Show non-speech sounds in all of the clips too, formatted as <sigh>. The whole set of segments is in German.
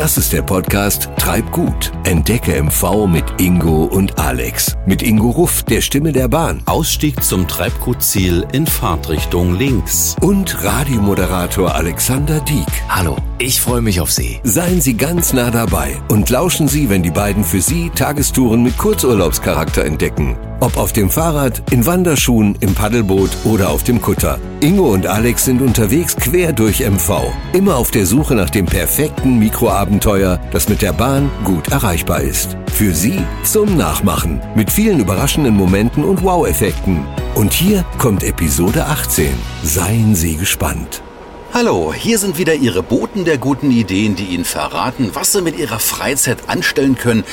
Das ist der Podcast Treib gut. Entdecke MV mit Ingo und Alex. Mit Ingo Ruff, der Stimme der Bahn. Ausstieg zum Treibgutziel in Fahrtrichtung links. Und Radiomoderator Alexander Dieck. Hallo, ich freue mich auf Sie. Seien Sie ganz nah dabei und lauschen Sie, wenn die beiden für Sie Tagestouren mit Kurzurlaubscharakter entdecken. Ob auf dem Fahrrad, in Wanderschuhen, im Paddelboot oder auf dem Kutter. Ingo und Alex sind unterwegs quer durch MV. Immer auf der Suche nach dem perfekten Mikroabenteuer, das mit der Bahn gut erreichbar ist. Für Sie zum Nachmachen. Mit vielen überraschenden Momenten und Wow-Effekten. Und hier kommt Episode 18. Seien Sie gespannt. Hallo, hier sind wieder Ihre Boten der guten Ideen, die Ihnen verraten, was Sie mit Ihrer Freizeit anstellen können,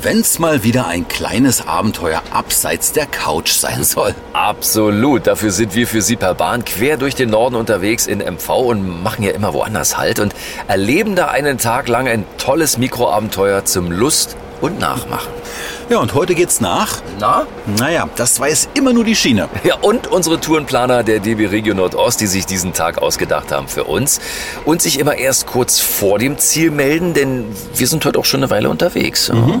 wenn's mal wieder ein kleines Abenteuer abseits der Couch sein soll. Absolut, dafür sind wir für Sie per Bahn quer durch den Norden unterwegs in MV und machen ja immer woanders Halt und erleben da einen Tag lang ein tolles Mikroabenteuer zum Lust und Nachmachen. Ja, und heute geht's nach. Na? Naja, das weiß immer nur die Schiene. Ja, und unsere Tourenplaner der DB Regio Nordost, die sich diesen Tag ausgedacht haben für uns und sich immer erst kurz vor dem Ziel melden, denn wir sind heute auch schon eine Weile unterwegs. Mhm.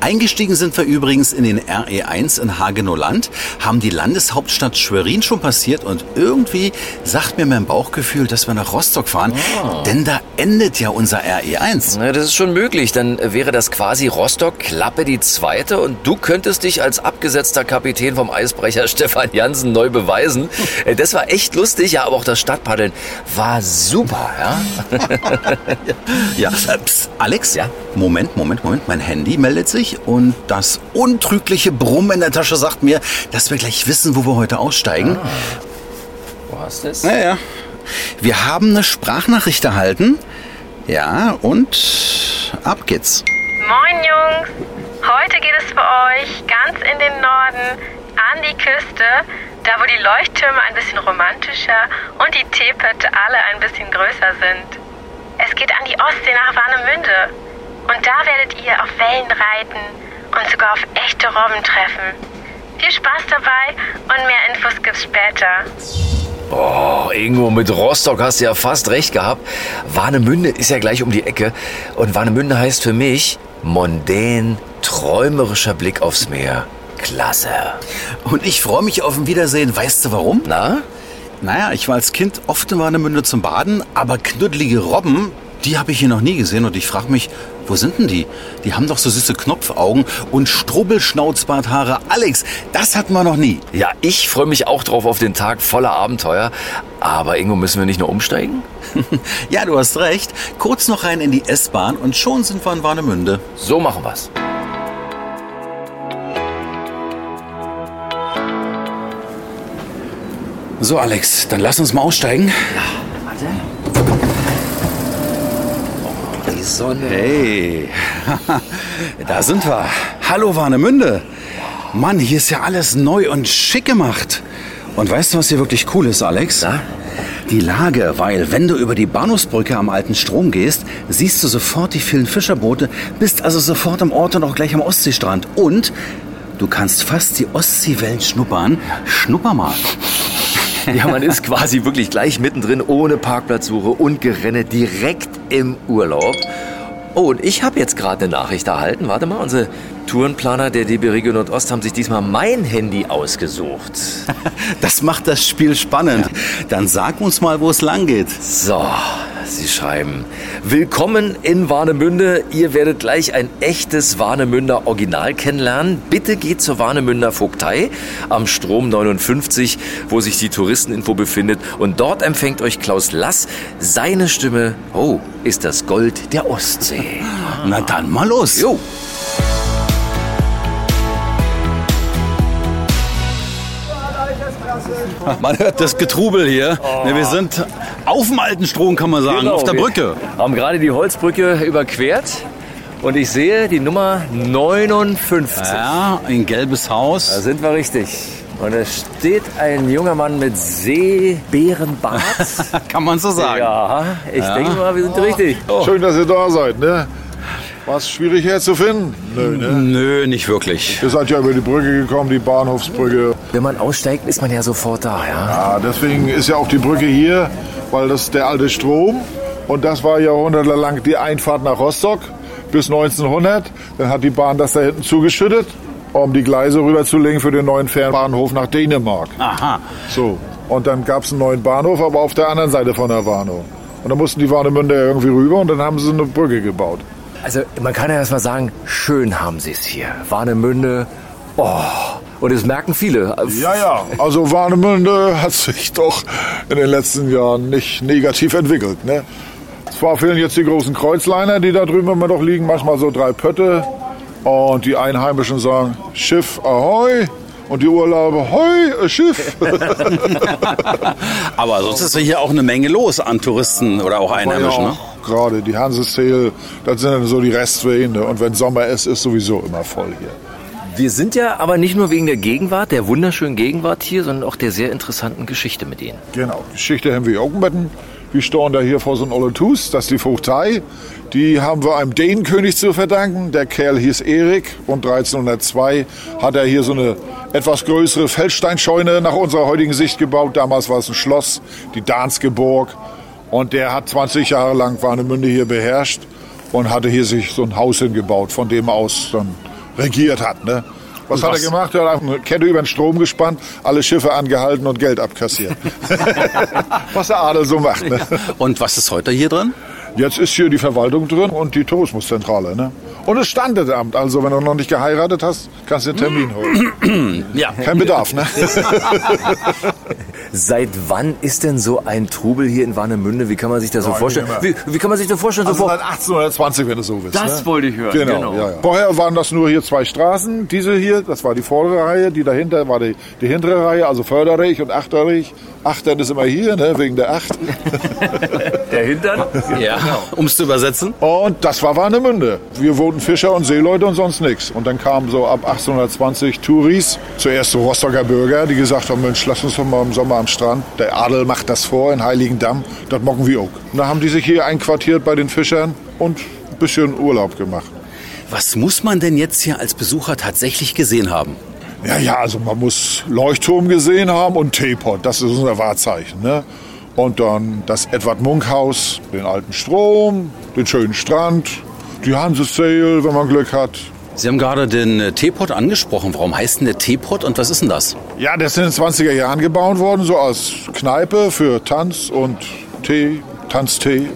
Eingestiegen sind wir übrigens in den RE1 in Hagenow-Land, haben die Landeshauptstadt Schwerin schon passiert und irgendwie sagt mir mein Bauchgefühl, dass wir nach Rostock fahren, Ah. denn da endet ja unser RE1. Na, das ist schon möglich. Dann wäre das quasi Rostock Klappe die zweite und du könntest dich als abgesetzter Kapitän vom Eisbrecher <laughs> Stefan Jansen neu beweisen. Äh, Das war echt lustig, ja, aber auch das Stadtpaddeln war super, ja. <laughs> Ja, äh, pst, Alex? Ja? Moment, Moment, Moment. Mein Handy meldet sich und das untrügliche Brummen in der Tasche sagt mir, dass wir gleich wissen, wo wir heute aussteigen. Wo hast du es? Naja, wir haben eine Sprachnachricht erhalten. Ja, und ab geht's. Moin Jungs, heute geht es für euch ganz in den Norden an die Küste, da wo die Leuchttürme ein bisschen romantischer und die Teepötte alle ein bisschen größer sind. Es geht an die Ostsee nach Warnemünde und da werdet ihr auf Wellen reiten und sogar auf echte Robben treffen. Viel Spaß dabei und mehr Infos gibt's später. Oh, Ingo, mit Rostock hast du ja fast recht gehabt. Warnemünde ist ja gleich um die Ecke. Und Warnemünde heißt für mich mondän, träumerischer Blick aufs Meer. Klasse. Und ich freue mich auf ein Wiedersehen. Weißt du warum? Na? Naja, ich war als Kind oft in Warnemünde zum Baden, aber knuddelige Robben, die habe ich hier noch nie gesehen. Und ich frage mich, wo sind denn die? Die haben doch so süße Knopfaugen und Strubbelschnauzbarthaare. Alex, das hatten wir noch nie. Ja, ich freue mich auch drauf auf den Tag voller Abenteuer. Aber Ingo, müssen wir nicht nur umsteigen? <laughs> Ja, du hast recht. Kurz noch rein in die S-Bahn und schon sind wir in Warnemünde. So machen wir's. So, Alex, dann lass uns mal aussteigen. Die Sonne. Hey, <laughs> da sind wir. Hallo Warnemünde. Mann, hier ist ja alles neu und schick gemacht. Und weißt du, was hier wirklich cool ist, Alex? Na? Die Lage, weil wenn du über die Bahnhofsbrücke am alten Strom gehst, siehst du sofort die vielen Fischerboote, bist also sofort am Ort und auch gleich am Ostseestrand. Und du kannst fast die Ostseewellen schnuppern. Schnupper mal. <laughs> Ja, man ist quasi wirklich gleich mittendrin, ohne Parkplatzsuche und Gerenne, direkt im Urlaub. Oh, und ich habe jetzt gerade eine Nachricht erhalten. Warte mal, unsere Tourenplaner der DB Region Nordost haben sich diesmal mein Handy ausgesucht. <laughs> Das macht das Spiel spannend. Dann sag uns mal, wo es lang geht. So, Sie schreiben, willkommen in Warnemünde. Ihr werdet gleich ein echtes Warnemünder Original kennenlernen. Bitte geht zur Warnemünder Vogtei am Strom 59, wo sich die Touristeninfo befindet. Und dort empfängt euch Klaus Lass. Seine Stimme, oh, ist das Gold der Ostsee. Na dann mal los. Jo. Man hört das Getrubel hier. Ne, wir sind auf dem alten Strom, kann man sagen, Genau, auf der wir Brücke. Haben gerade die Holzbrücke überquert. Und ich sehe die Nummer 59. Ja, ein gelbes Da Haus. sind wir richtig. Und es steht ein junger Mann mit Seebärenbart. <laughs> Kann man so sagen. ja, ich denke mal, wir sind richtig. Schön, dass ihr da seid, ne? War es schwierig herzufinden? Nö, ne? Nö, nicht wirklich. Ihr seid ja über die Brücke gekommen, die Bahnhofsbrücke. Wenn man aussteigt, ist man ja sofort da, ja. Ja, deswegen ist ja auch die Brücke hier, weil das ist der alte Strom. Und das war jahrhundertelang die Einfahrt nach Rostock bis 1900. Dann hat die Bahn das da hinten zugeschüttet, um die Gleise rüberzulegen für den neuen Fernbahnhof nach Dänemark. Aha. So. Und dann gab es einen neuen Bahnhof, aber auf der anderen Seite von der Warnow. Und dann mussten die Warnemünder irgendwie rüber und dann haben sie eine Brücke gebaut. Also man kann ja erst mal sagen, schön haben sie es hier. Warnemünde, oh, und es merken viele. Ja, ja. Also Warnemünde hat sich doch in den letzten Jahren nicht negativ entwickelt. Ne? Zwar fehlen jetzt die großen Kreuzliner, die da drüben immer noch liegen, manchmal so drei Pötte. Und die Einheimischen sagen Schiff Ahoi. Und die Urlauber, hoi, ein Schiff. <laughs> Aber sonst ist hier auch eine Menge los an Touristen oder auch Einheimischen. Ja, Ne? Gerade die Hanseseel, das sind dann so die Restwände. Und wenn Sommer ist, ist sowieso immer voll hier. Wir sind ja aber nicht nur wegen der Gegenwart, der wunderschönen Gegenwart hier, sondern auch der sehr interessanten Geschichte mit Ihnen. Genau, Geschichte haben wir auch mit. Wir stehen da hier vor so einem Oletus, das ist die Vogtei. Die haben wir einem Dänenkönig zu verdanken. Der Kerl hieß Erik und 1302 hat er hier so eine etwas größere Feldsteinscheune nach unserer heutigen Sicht gebaut. Damals war es ein Schloss, die Danske Burg. Und der hat 20 Jahre lang Warnemünde hier beherrscht und hatte hier sich so ein Haus hingebaut, von dem aus dann regiert hat. Ne? Was hat er gemacht? Er hat eine Kette über den Strom gespannt, alle Schiffe angehalten und Geld abkassiert. <laughs> was der Adel so macht. Ne? Und was ist heute hier drin? Jetzt ist hier die Verwaltung drin und die Tourismuszentrale. Ne? Und das Standesamt. Also wenn du noch nicht geheiratet hast, kannst du einen Termin holen. <clears throat> Ja. Kein Bedarf, ne? <laughs> Seit wann ist denn so ein Trubel hier in Warnemünde? Wie kann man sich das so Nein, vorstellen? Wie, wie kann man sich das vorstellen? Also so vor, seit 1820, wenn du so willst. Das ne? wollte ich hören, Genau, genau. Ja, ja. Vorher waren das nur hier zwei Straßen. Diese hier, das war die vordere Reihe. Die dahinter war die, die hintere Reihe, also Förderich und Achterich. Achtern ist immer hier, ne, wegen der Acht. <laughs> der Hintern? Ja, <laughs> um es zu übersetzen. Und das war Warnemünde. Wir wurden Fischer und Seeleute und sonst nichts. Und dann kamen so ab 1820 Touris, zuerst so Rostocker Bürger, die gesagt haben, Mensch, lass uns doch mal im Sommer am Strand. Der Adel macht das vor in Heiligendamm, das mocken wir auch. Und da haben die sich hier einquartiert bei den Fischern und ein bisschen Urlaub gemacht. Was muss man denn jetzt hier als Besucher tatsächlich gesehen haben? Ja, ja, also man muss Leuchtturm gesehen haben und Teepot, das ist unser Wahrzeichen. Ne? Und dann das Edward Munk Haus, den alten Strom, den schönen Strand, die Hansesail, wenn man Glück hat. Sie haben gerade den äh, Teepot angesprochen. Warum heißt denn der Teepot und was ist denn das? Ja, das ist in den 20er Jahren gebaut worden, so als Kneipe für Tanz und Tee, Tanztee.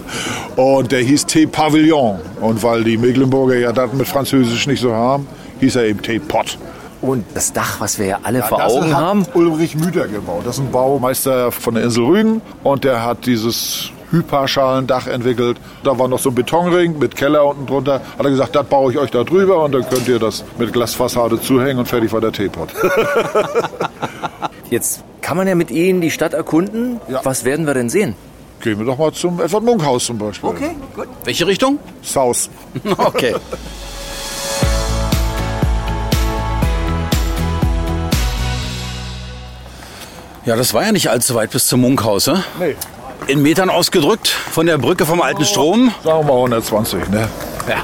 <laughs> Und der hieß Tee Pavillon. Und weil die Mecklenburger ja das mit Französisch nicht so haben, hieß er eben Teepot. Und das Dach, was wir ja alle vor das Augen hat haben. Ulrich Müther gebaut. Das ist ein Baumeister von der Insel Rügen. Und der hat dieses Hyperschalendach entwickelt. Da war noch so ein Betonring mit Keller unten drunter. Hat er gesagt, das baue ich euch da drüber und dann könnt ihr das mit Glasfassade zuhängen und fertig war der Teepot. <laughs> Jetzt kann man ja mit Ihnen die Stadt erkunden. Ja. Was werden wir denn sehen? Gehen wir doch mal zum Edward Munk Haus zum Beispiel. gut. Welche Richtung? South. <laughs> Okay. Ja, das war ja nicht allzu weit bis zum Munkhaus, ne? Nee. In Metern ausgedrückt von der Brücke vom alten Strom. Sagen wir mal 120, ne? Ja.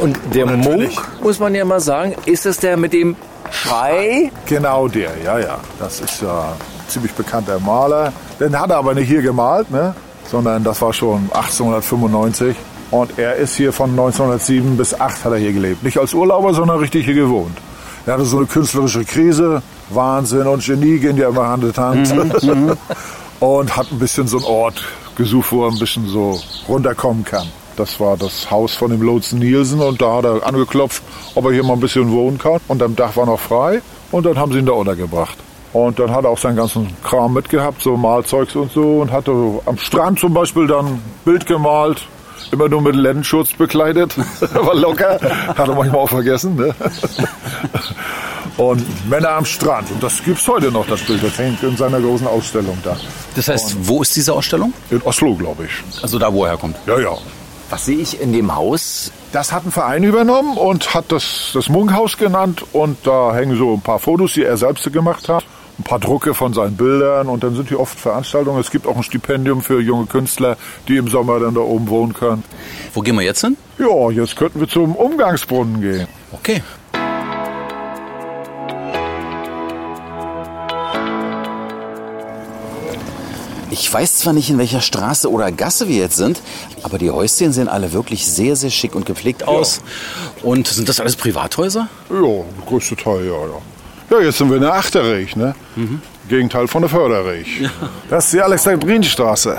Und der Munk, muss man ja mal sagen, ist es der mit dem Schrei? Genau der, ja, ja. Das ist ja ein ziemlich bekannter Maler. Den hat er aber nicht hier gemalt, ne? Sondern das war schon 1895. Und er ist hier von 1907 bis 8 hat er hier gelebt. Nicht als Urlauber, sondern richtig hier gewohnt. Er hatte so eine künstlerische Krise. Wahnsinn und Genie gehen ja immer Hand in Hand. und hat ein bisschen so einen Ort gesucht, wo er ein bisschen so runterkommen kann. Das war das Haus von dem Lotsen Nielsen und da hat er angeklopft, ob er hier mal ein bisschen wohnen kann. Und am Dach war noch frei und dann haben sie ihn da untergebracht. Und dann hat er auch seinen ganzen Kram mitgehabt, so Malzeugs und so und hatte am Strand zum Beispiel dann ein Bild gemalt, immer nur mit Lendenschutz bekleidet, <laughs> war locker, hat er manchmal auch vergessen. Ne? Und Männer am Strand. Und das gibt's heute noch, das Bild. Das hängt in seiner großen Ausstellung da. Das heißt, wo ist diese Ausstellung? In Oslo, glaube ich. Also da, wo er herkommt. Ja, ja. Was sehe ich in dem Haus? Das hat ein Verein übernommen und hat das, das Munkhaus genannt. Und da hängen so ein paar Fotos, die er selbst gemacht hat. Ein paar Drucke von seinen Bildern. Und dann sind hier oft Veranstaltungen. Es gibt auch ein Stipendium für junge Künstler, die im Sommer dann da oben wohnen können. Wo gehen wir jetzt hin? Ja, jetzt könnten wir zum Umgangsbrunnen gehen. Okay. Ich weiß zwar nicht, in welcher Straße oder Gasse wir jetzt sind, aber die Häuschen sehen alle wirklich sehr, sehr schick und gepflegt aus. Und sind das alles Privathäuser? Ja, der größte Teil, ja, ja. Ja, jetzt sind wir in der Achterreich, ne? Gegenteil von der Förderreich. Das ist die Alexandrinstraße.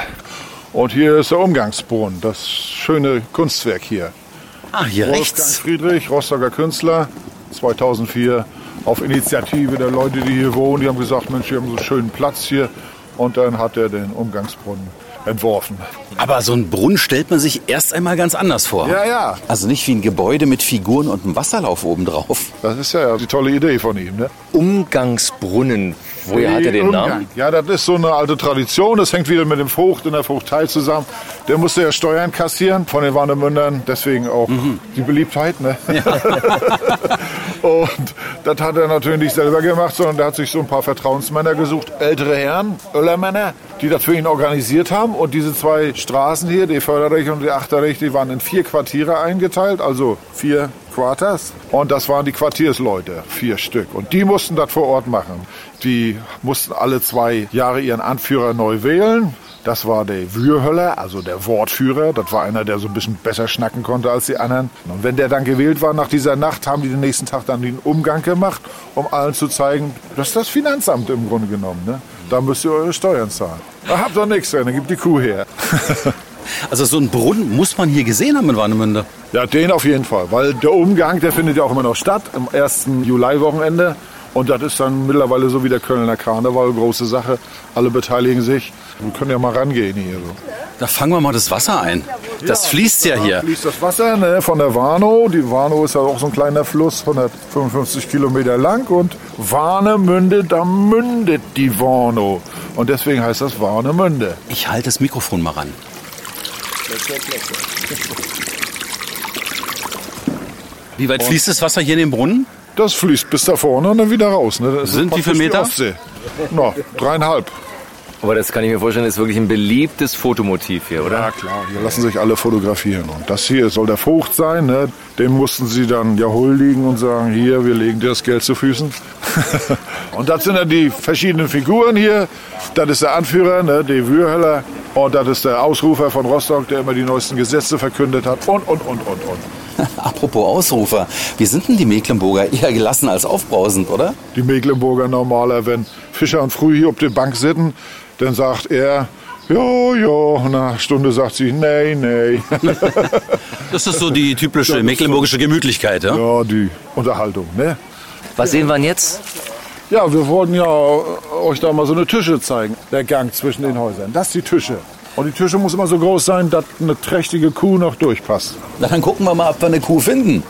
Und hier ist der Umgangsbrunnen, das schöne Kunstwerk hier. Ah, hier Wolfgang rechts. Friedrich, Rostocker Künstler, 2004 auf Initiative der Leute, die hier wohnen. Die haben gesagt, Mensch, wir haben so einen schönen Platz hier. Und dann hat er den Umgangsbrunnen entworfen. Aber so einen Brunnen stellt man sich erst einmal ganz anders vor. Ja, ja. Also nicht wie ein Gebäude mit Figuren und einem Wasserlauf obendrauf. Das ist ja die tolle Idee von ihm. Ne? Umgangsbrunnen. Woher hat er den Umgang. Namen? Ja, das ist so eine alte Tradition. Das hängt wieder mit dem Vogt in der Vogtei zusammen. Der musste ja Steuern kassieren von den Warnemündern. Deswegen auch die Beliebtheit. Ne? <laughs> Und das hat er natürlich nicht selber gemacht, sondern der hat sich so ein paar Vertrauensmänner gesucht, ältere Herren, Öllermänner, die das für ihn organisiert haben. Und diese zwei Straßen hier, die Förderrecht und die Achterrecht, die waren in vier Quartiere eingeteilt, also vier Quarters. Und das waren die Quartiersleute, vier Stück. Und die mussten das vor Ort machen. Die mussten alle zwei Jahre ihren Anführer neu wählen. Das war der Würhöller, also der Wortführer. Das war einer, der so ein bisschen besser schnacken konnte als die anderen. Und wenn der dann gewählt war nach dieser Nacht, haben die den nächsten Tag dann den Umgang gemacht, um allen zu zeigen, das ist das Finanzamt im Grunde genommen. Ne? Da müsst ihr eure Steuern zahlen. Da habt ihr nichts, dann gibt die Kuh her. <laughs> Also so einen Brunnen muss man hier gesehen haben in Warnemünde. Ja, den auf jeden Fall, weil der Umgang, der findet ja auch immer noch statt, am 1. Juli-Wochenende. Und das ist dann mittlerweile so wie der Kölner Karneval, große Sache. Alle beteiligen sich. Wir können ja mal rangehen hier. So. Da fangen wir mal das Wasser ein. Das fließt ja Da hier. fließt das Wasser ne, von der Warnow. Die Warnow ist ja auch so ein kleiner Fluss, 155 Kilometer lang. Und Warnemünde, da mündet die Warnow. Und deswegen heißt das Warnemünde. Ich halte das Mikrofon mal ran. Wie weit fließt das Wasser hier in den Brunnen? Das fließt bis da vorne und dann wieder raus. Ne? Das ist Sind wie viel praktisch die Meter? Ostsee. Na, dreieinhalb. Aber das kann ich mir vorstellen, ist wirklich ein beliebtes Fotomotiv hier, oder? Ja klar, hier lassen sich alle fotografieren. Und das hier soll der Vogt sein. Ne? Dem mussten sie dann ja huldigen und sagen, hier, wir legen dir das Geld zu Füßen. <laughs> und das sind dann die verschiedenen Figuren hier. Das ist der Anführer, ne? die Würhöller. Und das ist der Ausrufer von Rostock, der immer die neuesten Gesetze verkündet hat. Und, und, und, und, und. <laughs> Apropos Ausrufer, wie sind denn die Mecklenburger? Eher gelassen als aufbrausend, oder? Die Mecklenburger normaler, wenn Fischer und Früh hier auf der Bank sitzen, dann sagt er, ja, ja. Nach einer Stunde sagt sie, nee, nee. <laughs> Das ist so die typische mecklenburgische Gemütlichkeit, ja? ja, die Unterhaltung, ne? Was sehen wir denn jetzt? Ja, wir wollten ja euch da mal so eine Tische zeigen, der Gang zwischen den Häusern. Das ist die Tische. Und die Tische muss immer so groß sein, dass eine trächtige Kuh noch durchpasst. Na, dann gucken wir mal, ob wir eine Kuh finden.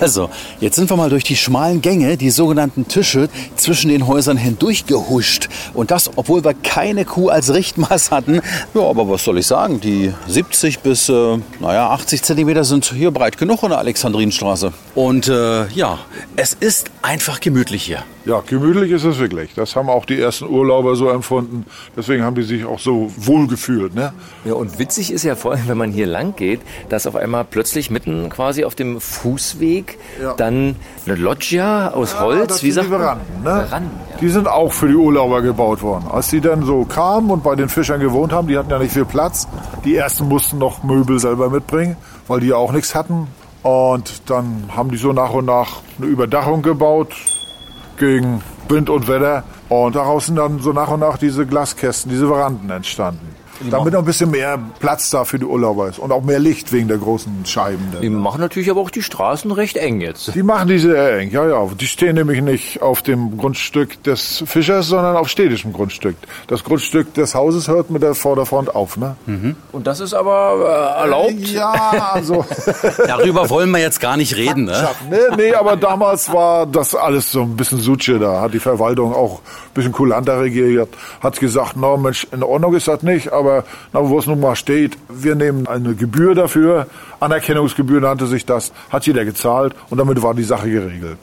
Also, jetzt sind wir mal durch die schmalen Gänge, die sogenannten Tische, zwischen den Häusern hindurchgehuscht. Und das, obwohl wir keine Kuh als Richtmaß hatten. Ja, aber was soll ich sagen? Die 70 bis, äh, naja, 80 Zentimeter sind hier breit genug in der Alexandrinstraße. Und äh, ja, es ist einfach gemütlich hier. Ja, gemütlich ist es wirklich. Das haben auch die ersten Urlauber so empfunden. Deswegen haben die sich auch so wohl gefühlt. Ne? Ja, und witzig ist ja vor allem, wenn man hier lang geht, dass auf einmal plötzlich mitten quasi auf dem Fußweg Ja. dann eine Loggia aus Holz, das wie sagt die man? Veranden, ne? Veranden, ja. Die sind auch für die Urlauber gebaut worden. Als die dann so kamen und bei den Fischern gewohnt haben, die hatten ja nicht viel Platz. Die ersten mussten noch Möbel selber mitbringen, weil die ja auch nichts hatten. Und dann haben die so nach und nach eine Überdachung gebaut gegen Wind und Wetter. Und daraus sind dann so nach und nach diese Glaskästen, diese Veranden entstanden. Damit noch ein bisschen mehr Platz da für die Urlauber ist. Und auch mehr Licht wegen der großen Scheiben. Die machen natürlich aber auch die Straßen recht eng jetzt. Die machen die sehr eng, ja, ja. Die stehen nämlich nicht auf dem Grundstück des Fischers, sondern auf städtischem Grundstück. Das Grundstück des Hauses hört mit der Vorderfront auf, ne? Und das ist aber äh, erlaubt. Ja, also. <laughs> Darüber wollen wir jetzt gar nicht reden, ne? nee, nee, aber damals war das alles so ein bisschen Sutsche. Da hat die Verwaltung auch ein bisschen kulanter regiert. Hat gesagt, na Mensch, in Ordnung ist das nicht, aber na, wo es nun mal steht, wir nehmen eine Gebühr dafür. Anerkennungsgebühr nannte sich das. Hat jeder gezahlt und damit war die Sache geregelt.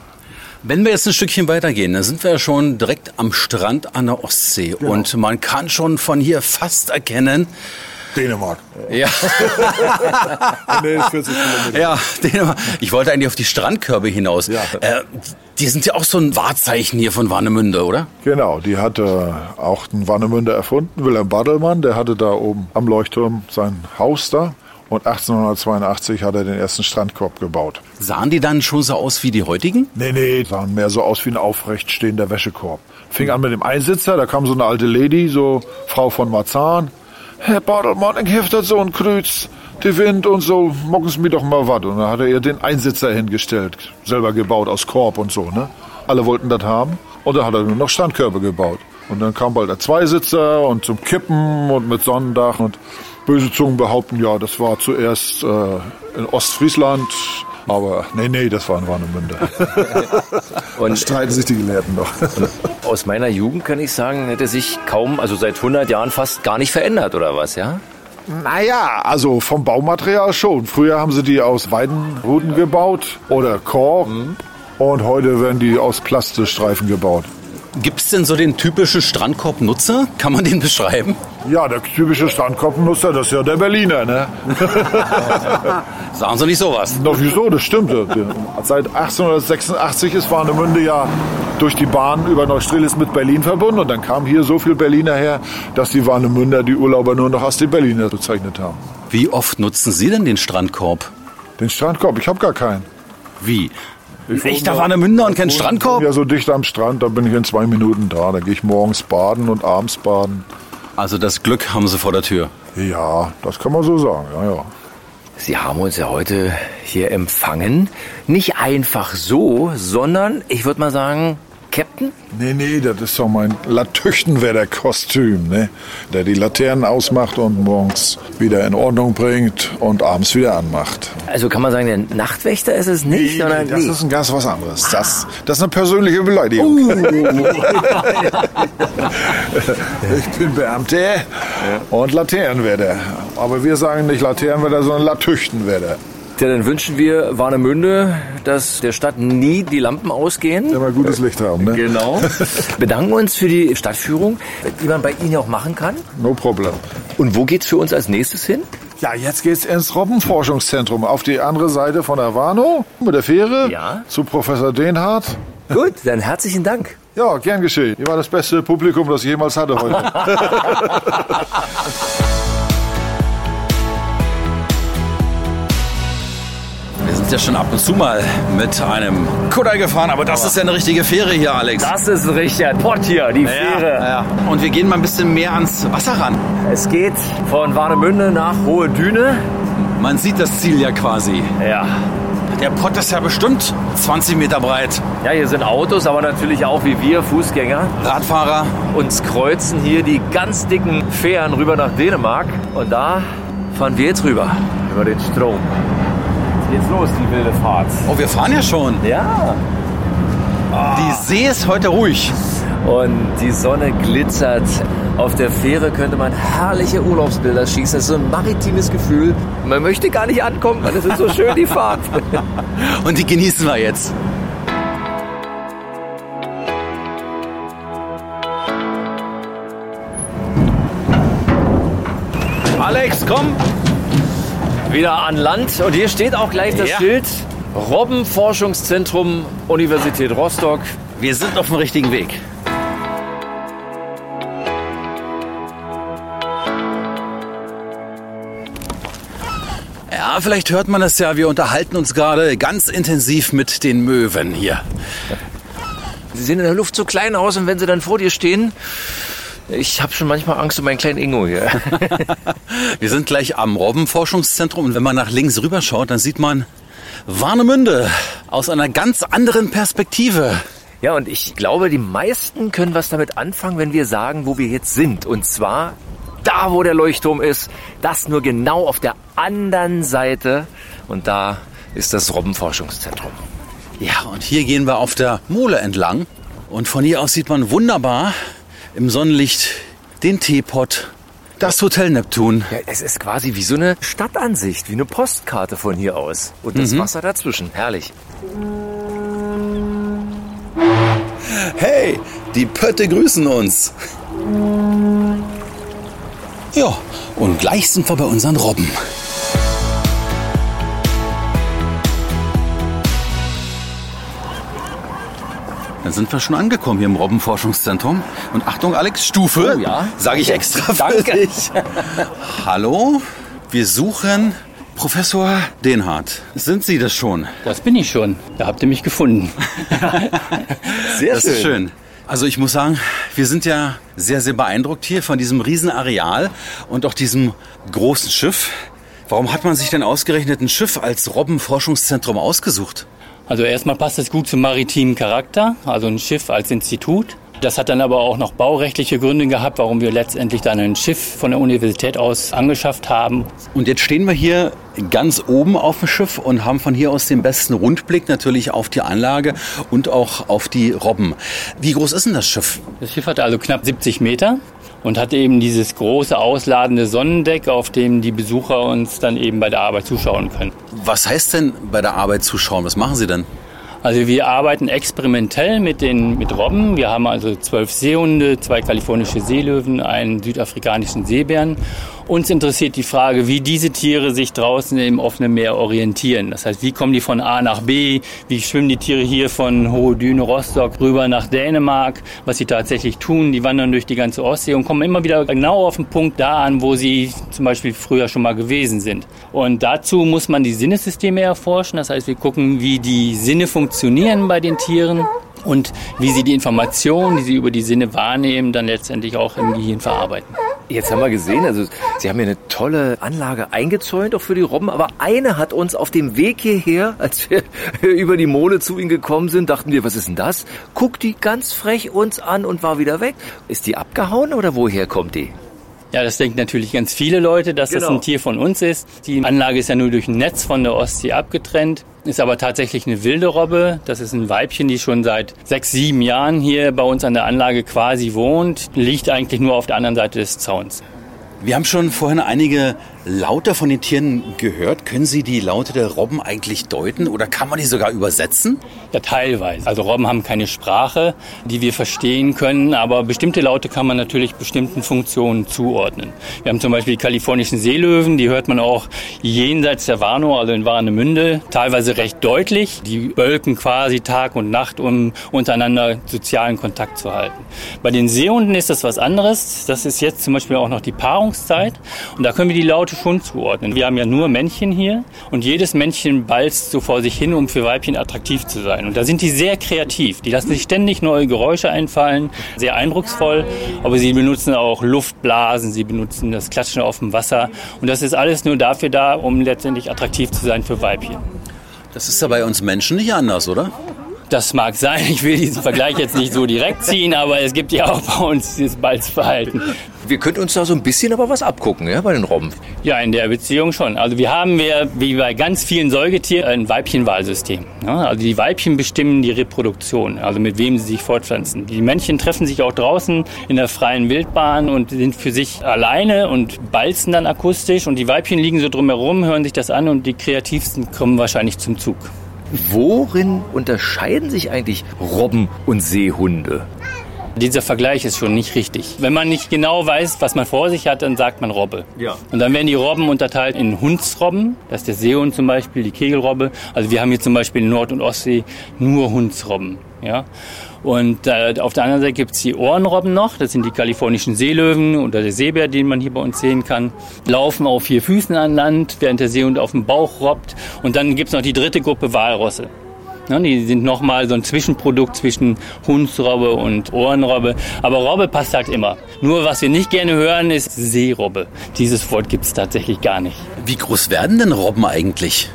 Wenn wir jetzt ein Stückchen weitergehen, dann sind wir ja schon direkt am Strand an der Ostsee. Und man kann schon von hier fast erkennen, Dänemark. Ja. <laughs> nee, ist 40 Kilometer. Ja, Dänemark. Ich wollte eigentlich auf die Strandkörbe hinaus. Ja. Äh, die sind ja auch so ein Wahrzeichen hier von Warnemünde, oder? Genau, die hatte auch den Warnemünde erfunden. Wilhelm Badelmann, der hatte da oben am Leuchtturm sein Haus da. Und 1882 hat er den ersten Strandkorb gebaut. Sahen die dann schon so aus wie die heutigen? Nee, nee, sahen mehr so aus wie ein aufrecht stehender Wäschekorb. Fing an mit dem Einsitzer, da kam so eine alte Lady, so Frau von Marzahn. Herr Badelmann, ich hef das so ein Kreuz, der Wind und so, mocken Sie mir doch mal was. Und dann hat er ihr den Einsitzer hingestellt, selber gebaut aus Korb und so, ne. Alle wollten das haben. Und dann hat er nur noch Standkörbe gebaut. Und dann kam bald der Zweisitzer und zum Kippen und mit Sonnendach und böse Zungen behaupten, ja, das war zuerst äh, in Ostfriesland, aber nee, nee, das war in Warnemünde. <laughs> Und Streiten sich die Gelehrten noch. aus meiner Jugend kann ich sagen, hätte sich kaum, also seit 100 Jahren fast gar nicht verändert, oder was, ja? Naja, also vom Baumaterial schon. Früher haben sie die aus Weidenruten gebaut oder Korb. Und heute werden die aus Plastistreifen gebaut. Gibt's denn so den typischen Strandkorbnutzer? Kann man den beschreiben? Ja, der typische Strandkorbennutzer, das ist ja der Berliner, ne? <laughs> Sagen Sie nicht sowas. Doch wieso, das stimmt. Seit 1886 ist Warnemünde ja durch die Bahn über Neustrelitz mit Berlin verbunden. Und dann kam hier so viel Berliner her, dass die Warnemünder die Urlauber nur noch als die Berliner bezeichnet haben. Wie oft nutzen Sie denn den Strandkorb? Den Strandkorb, ich habe gar keinen. Wie? Ein echter Warnemünder und kein Strandkorb? Ja, so dicht am Strand, da bin ich in zwei Minuten da. Da gehe ich morgens baden und abends baden. Also das Glück haben Sie vor der Tür. Ja, das kann man so sagen, ja, ja. Sie haben uns ja heute hier empfangen. Nicht einfach so, sondern, ich würde mal sagen, Captain? Nee, nee, das ist doch mein Latüchtenwetter-Kostüm, ne? Der die Laternen ausmacht und morgens wieder in Ordnung bringt und abends wieder anmacht. Also kann man sagen, der Nachtwächter ist es nicht, sondern das ist ein ganz was anderes. Das, das ist eine persönliche Beleidigung. <laughs> ich bin Beamter und Laternenwetter. Aber wir sagen nicht Laternenwetter, sondern Latüchtenwetter. Ja, dann wünschen wir Warnemünde, dass der Stadt nie die Lampen ausgehen. Immer gutes Licht haben, ne? Genau. <laughs> Bedanken uns für die Stadtführung, die man bei Ihnen ja auch machen kann. No problem. Und wo geht's für uns als nächstes hin? Ja, jetzt geht's ins Robbenforschungszentrum auf die andere Seite von der Warnow mit der Fähre Ja. zu Professor Denhardt. Gut, dann herzlichen Dank. Ja, gern geschehen. Ihr war das beste Publikum, das ich jemals hatte heute. <laughs> ja schon ab und zu mal mit einem Kutter gefahren, aber das ist ja eine richtige Fähre hier, Alex. Das ist ein richtiger Pott hier, die ja, Fähre. ja. Und wir gehen mal ein bisschen mehr ans Wasser ran. Es geht von Warnemünde nach Hohe Düne. Man sieht das Ziel ja quasi. Ja. Der Pott ist ja bestimmt 20 Meter breit. Ja, hier sind Autos, aber natürlich auch wie wir, Fußgänger. Radfahrer. Uns kreuzen hier die ganz dicken Fähren rüber nach Dänemark. Und da fahren wir jetzt rüber, über den Strom. Jetzt geht's los, die wilde Fahrt. Oh, wir fahren ja schon. Ja. Die See ist heute ruhig. Und die Sonne glitzert. Auf der Fähre könnte man herrliche Urlaubsbilder schießen. Das ist so ein maritimes Gefühl. Man möchte gar nicht ankommen, weil es ist so schön, die Fahrt. <laughs> Und die genießen wir jetzt. Alex, komm! Wieder an Land. Und hier steht auch gleich das Ja. Schild Robbenforschungszentrum Universität Rostock. Wir sind auf dem richtigen Weg. Ja, vielleicht hört man es ja. Wir unterhalten uns gerade ganz intensiv mit den Möwen hier. Sie sehen in der Luft so klein aus und wenn sie dann vor dir stehen, ich habe schon manchmal Angst um meinen kleinen Ingo hier. <laughs> Wir sind gleich am Robbenforschungszentrum und wenn man nach links rüber schaut, dann sieht man Warnemünde aus einer ganz anderen Perspektive. Ja, und ich glaube, die meisten können was damit anfangen, wenn wir sagen, wo wir jetzt sind. Und zwar da, wo der Leuchtturm ist. Das nur genau auf der anderen Seite. Und da ist das Robbenforschungszentrum. Ja, und hier gehen wir auf der Mole entlang. Und von hier aus sieht man wunderbar im Sonnenlicht den Teepot, das Hotel Neptun. Ja, es ist quasi wie so eine Stadtansicht, wie eine Postkarte von hier aus. Und das Wasser dazwischen. Herrlich. Hey, die Pötte grüßen uns. Ja, und gleich sind wir bei unseren Robben. Dann sind wir schon angekommen hier im Robbenforschungszentrum. Und Achtung, Alex, Stufe. Oh ja. Sage ich extra für Danke. dich. Hallo, wir suchen Professor Denhardt. Sind Sie das schon? Das bin ich schon. Da habt ihr mich gefunden. <laughs> Sehr Das ist schön. Also ich muss sagen, wir sind ja sehr, sehr beeindruckt hier von diesem Riesenareal und auch diesem großen Schiff. Warum hat man sich denn ausgerechnet ein Schiff als Robbenforschungszentrum ausgesucht? Also erstmal passt es gut zum maritimen Charakter, also ein Schiff als Institut. Das hat dann aber auch noch baurechtliche Gründe gehabt, warum wir letztendlich dann ein Schiff von der Universität aus angeschafft haben. Und jetzt stehen wir hier ganz oben auf dem Schiff und haben von hier aus den besten Rundblick natürlich auf die Anlage und auch auf die Robben. Wie groß ist denn das Schiff? Das Schiff hatte also knapp 70 Meter und hatte eben dieses große ausladende Sonnendeck, auf dem die Besucher uns dann eben bei der Arbeit zuschauen können. Was heißt denn bei der Arbeit zuschauen? Was machen Sie denn? Also wir arbeiten experimentell mit den mit Robben. Wir haben also zwölf Seehunde, zwei kalifornische Seelöwen, einen südafrikanischen Seebären. Uns interessiert die Frage, wie diese Tiere sich draußen im offenen Meer orientieren. Das heißt, wie kommen die von A nach B? Wie schwimmen die Tiere hier von Hohe Düne, Rostock rüber nach Dänemark? Was sie tatsächlich tun? Die wandern durch die ganze Ostsee und kommen immer wieder genau auf den Punkt da an, wo sie zum Beispiel früher schon mal gewesen sind. Und dazu muss man die Sinnesysteme erforschen. Das heißt, wir gucken, wie die Sinne funktionieren bei den Tieren und wie sie die Informationen, die sie über die Sinne wahrnehmen, dann letztendlich auch im Gehirn verarbeiten. Jetzt haben wir gesehen, also Sie haben hier eine tolle Anlage eingezäunt, auch für die Robben, aber eine hat uns auf dem Weg hierher, als wir <laughs> über die Mole zu Ihnen gekommen sind, dachten wir, was ist denn das? Guckt die ganz frech uns an und war wieder weg. Ist die abgehauen oder woher kommt die? Ja, das denken natürlich ganz viele Leute, dass das Genau. ein Tier von uns ist. Die Anlage ist ja nur durch ein Netz von der Ostsee abgetrennt, ist aber tatsächlich eine wilde Robbe. Das ist ein Weibchen, die schon seit sechs, sieben Jahren hier bei uns an der Anlage quasi wohnt, liegt eigentlich nur auf der anderen Seite des Zauns. Wir haben schon vorhin einige Laute von den Tieren gehört. Können Sie die Laute der Robben eigentlich deuten oder kann man die sogar übersetzen? Ja, teilweise. Also Robben haben keine Sprache, die wir verstehen können, aber bestimmte Laute kann man natürlich bestimmten Funktionen zuordnen. Wir haben zum Beispiel die kalifornischen Seelöwen, die hört man auch jenseits der Warnow, also in Warnemünde, teilweise recht deutlich. Die bölken quasi Tag und Nacht, um untereinander sozialen Kontakt zu halten. Bei den Seehunden ist das was anderes. Das ist jetzt zum Beispiel auch noch die Paarungszeit und da können wir die Laute schon zuordnen. Wir haben ja nur Männchen hier und jedes Männchen balzt so vor sich hin, um für Weibchen attraktiv zu sein. Und da sind die sehr kreativ. Die lassen sich ständig neue Geräusche einfallen, sehr eindrucksvoll. Aber sie benutzen auch Luftblasen, sie benutzen das Klatschen auf dem Wasser. Und das ist alles nur dafür da, um letztendlich attraktiv zu sein für Weibchen. Das ist ja bei uns Menschen nicht anders, oder? Das mag sein, ich will diesen Vergleich jetzt nicht so direkt ziehen, aber es gibt ja auch bei uns dieses Balzverhalten. Wir könnten uns da so ein bisschen aber was abgucken, ja, bei den Robben. Ja, in der Beziehung schon. Also wir haben wir, wie bei ganz vielen Säugetieren, ein Weibchenwahlsystem. Ja, also die Weibchen bestimmen die Reproduktion, also mit wem sie sich fortpflanzen. Die Männchen treffen sich auch draußen in der freien Wildbahn und sind für sich alleine und balzen dann akustisch. Und die Weibchen liegen so drumherum, hören sich das an und die kreativsten kommen wahrscheinlich zum Zug. Worin unterscheiden sich eigentlich Robben und Seehunde? Dieser Vergleich ist schon nicht richtig. Wenn man nicht genau weiß, was man vor sich hat, dann sagt man Robbe. Ja. Und dann werden die Robben unterteilt in Hundsrobben, das ist der Seehund zum Beispiel, die Kegelrobbe. Also wir haben hier zum Beispiel in Nord- und Ostsee nur Hundsrobben. Ja? Und äh, auf der anderen Seite gibt's die Ohrenrobben noch, das sind die kalifornischen Seelöwen oder der Seebär, den man hier bei uns sehen kann. Laufen auf vier Füßen an Land, während der Seehund auf dem Bauch robbt. Und dann gibt's noch die dritte Gruppe Walrosse. Ja, die sind nochmal so ein Zwischenprodukt zwischen Hundsrobbe und Ohrenrobbe. Aber Robbe passt halt immer. Nur was wir nicht gerne hören, ist Seerobbe. Dieses Wort gibt es tatsächlich gar nicht. Wie groß werden denn Robben eigentlich?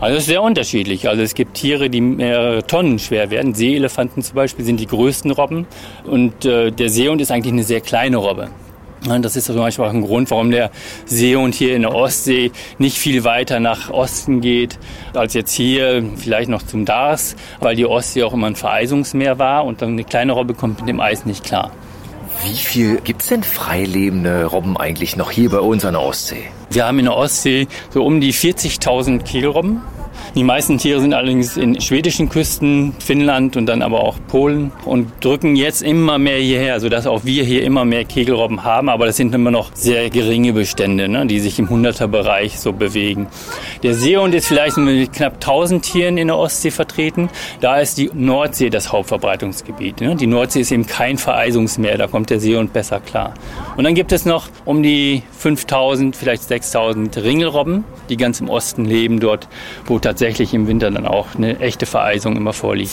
Also es ist sehr unterschiedlich. Also es gibt Tiere, die mehrere Tonnen schwer werden. Seeelefanten zum Beispiel sind die größten Robben. Und äh, der Seehund ist eigentlich eine sehr kleine Robbe. Das ist zum Beispiel auch ein Grund, warum der Seehund hier in der Ostsee nicht viel weiter nach Osten geht, als jetzt hier vielleicht noch zum Dars, weil die Ostsee auch immer ein Vereisungsmeer war und dann eine kleine Robbe kommt mit dem Eis nicht klar. Wie viel gibt's denn freilebende Robben eigentlich noch hier bei uns an der Ostsee? Wir haben in der Ostsee so um die 40.000 Kegelrobben. Die meisten Tiere sind allerdings in schwedischen Küsten, Finnland und dann aber auch Polen und drücken jetzt immer mehr hierher, sodass auch wir hier immer mehr Kegelrobben haben. Aber das sind immer noch sehr geringe Bestände, ne, die sich im 100er-Bereich so bewegen. Der Seehund ist vielleicht mit knapp 1000 Tieren in der Ostsee vertreten. Da ist die Nordsee das Hauptverbreitungsgebiet. Ne? Die Nordsee ist eben kein Vereisungsmeer, da kommt der Seehund besser klar. Und dann gibt es noch um die 5000, vielleicht 6000 Ringelrobben, die ganz im Osten leben, dort, wo tatsächlich im Winter dann auch eine echte Vereisung immer vorliegt.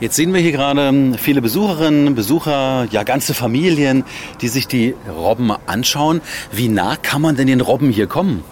Jetzt sehen wir hier gerade viele Besucherinnen, Besucher, ja ganze Familien, die sich die Robben anschauen. Wie nah kann man denn den Robben hier kommen?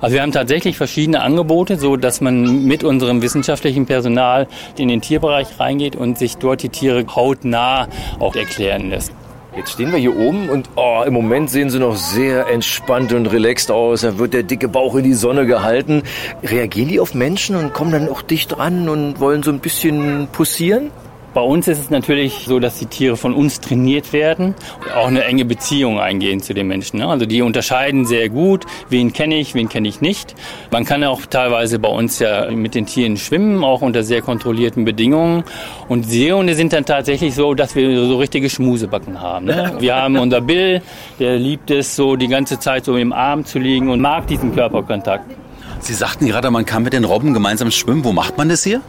Also wir haben tatsächlich verschiedene Angebote, so dass man mit unserem wissenschaftlichen Personal in den Tierbereich reingeht und sich dort die Tiere hautnah auch erklären lässt. Jetzt stehen wir hier oben und oh, im Moment sehen sie noch sehr entspannt und relaxed aus. Da wird der dicke Bauch in die Sonne gehalten. Reagieren die auf Menschen und kommen dann auch dicht ran und wollen so ein bisschen pussieren? Bei uns ist es natürlich so, dass die Tiere von uns trainiert werden, auch eine enge Beziehung eingehen zu den Menschen. Ne? Also die unterscheiden sehr gut, wen kenne ich, wen kenne ich nicht. Man kann auch teilweise bei uns ja mit den Tieren schwimmen, auch unter sehr kontrollierten Bedingungen. Und Seehunde sind dann tatsächlich so, dass wir so richtige Schmusebacken haben. Ne? <laughs> Wir haben unser Bill, der liebt es so die ganze Zeit so im Arm zu liegen und mag diesen Körperkontakt. Sie sagten gerade, man kann mit den Robben gemeinsam schwimmen. Wo macht man das hier?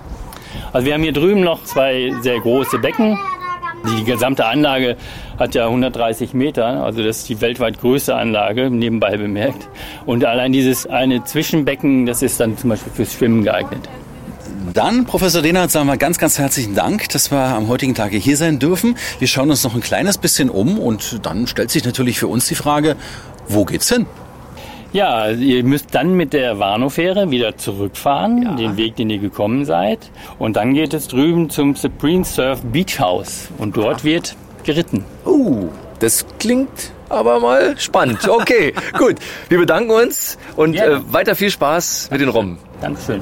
Also wir haben hier drüben noch zwei sehr große Becken. Die gesamte Anlage hat ja 130 Meter, also das ist die weltweit größte Anlage, nebenbei bemerkt. Und allein dieses eine Zwischenbecken, das ist dann zum Beispiel fürs Schwimmen geeignet. Dann, Professor Dehnert, sagen wir ganz, ganz herzlichen Dank, dass wir am heutigen Tage hier sein dürfen. Wir schauen uns noch ein kleines bisschen um und dann stellt sich natürlich für uns die Frage, wo geht's hin? Ja, ihr müsst dann mit der Warnow-Fähre wieder zurückfahren, ja. den Weg, den ihr gekommen seid. Und dann geht es drüben zum Supreme Surf Beach House. Und dort wird geritten. Uh, das klingt aber mal spannend. Okay, <laughs> gut. Wir bedanken uns und ja. äh, weiter viel Spaß mit den Robben. Dankeschön.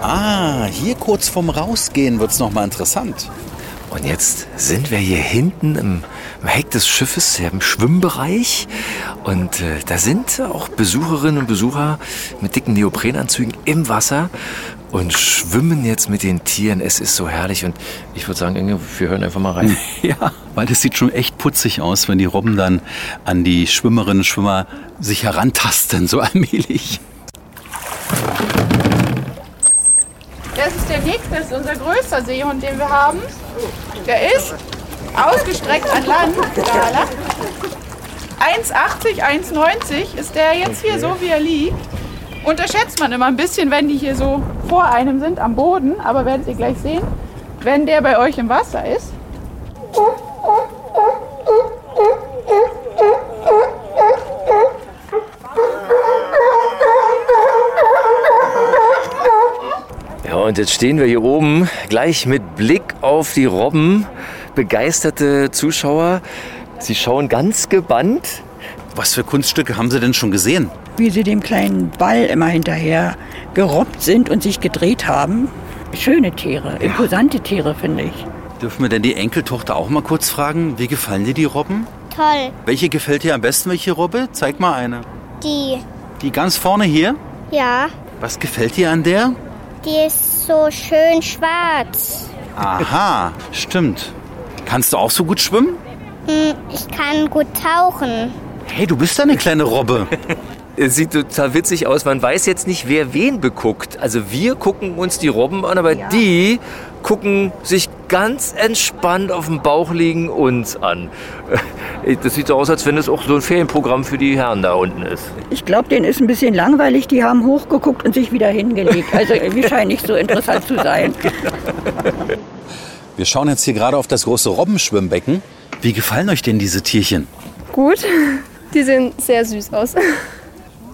Ah, hier kurz vorm Rausgehen wird es nochmal interessant. Und jetzt sind wir hier hinten im, im Heck des Schiffes, im Schwimmbereich. Und äh, da sind auch Besucherinnen und Besucher mit dicken Neoprenanzügen im Wasser und schwimmen jetzt mit den Tieren. Es ist so herrlich. Und ich würde sagen, Inge, wir hören einfach mal rein. <laughs> Ja, weil das sieht schon echt putzig aus, wenn die Robben dann an die Schwimmerinnen und Schwimmer sich herantasten, so allmählich. Das ist der Nick, das ist unser größter Seehund, den wir haben. Der ist ausgestreckt an Land. 1,80, 1,90 ist der jetzt hier so, wie er liegt. Unterschätzt man immer ein bisschen, wenn die hier so vor einem sind am Boden, aber werdet ihr gleich sehen, wenn der bei euch im Wasser ist. und jetzt stehen wir hier oben gleich mit Blick auf die Robben. Begeisterte Zuschauer. Sie schauen ganz gebannt. Was für Kunststücke haben Sie denn schon gesehen? Wie sie dem kleinen Ball immer hinterher gerobbt sind und sich gedreht haben. Schöne Tiere, imposante Tiere, finde ich. Dürfen wir denn die Enkeltochter auch mal kurz fragen, wie gefallen dir die Robben? Toll. Welche gefällt dir am besten, welche Robbe? Zeig mal eine. Die. Die ganz vorne hier? Ja. Was gefällt dir an der? Die ist so schön schwarz. Aha, stimmt. Kannst du auch so gut schwimmen? Hm, ich kann gut tauchen. Hey, du bist eine kleine Robbe. Es sieht total witzig aus. Man weiß jetzt nicht, wer wen beguckt. Also wir gucken uns die Robben an, aber ja. die gucken sich ganz entspannt auf dem Bauch liegen uns an. Das sieht so aus, als wenn es auch so ein Ferienprogramm für die Herren da unten ist. Ich glaube, denen ist ein bisschen langweilig. Die haben hochgeguckt und sich wieder hingelegt. Also <laughs> wir scheinen nicht so interessant zu sein. <laughs> Wir schauen jetzt hier gerade auf das große Robbenschwimmbecken. Wie gefallen euch denn diese Tierchen? Gut. Die sehen sehr süß aus.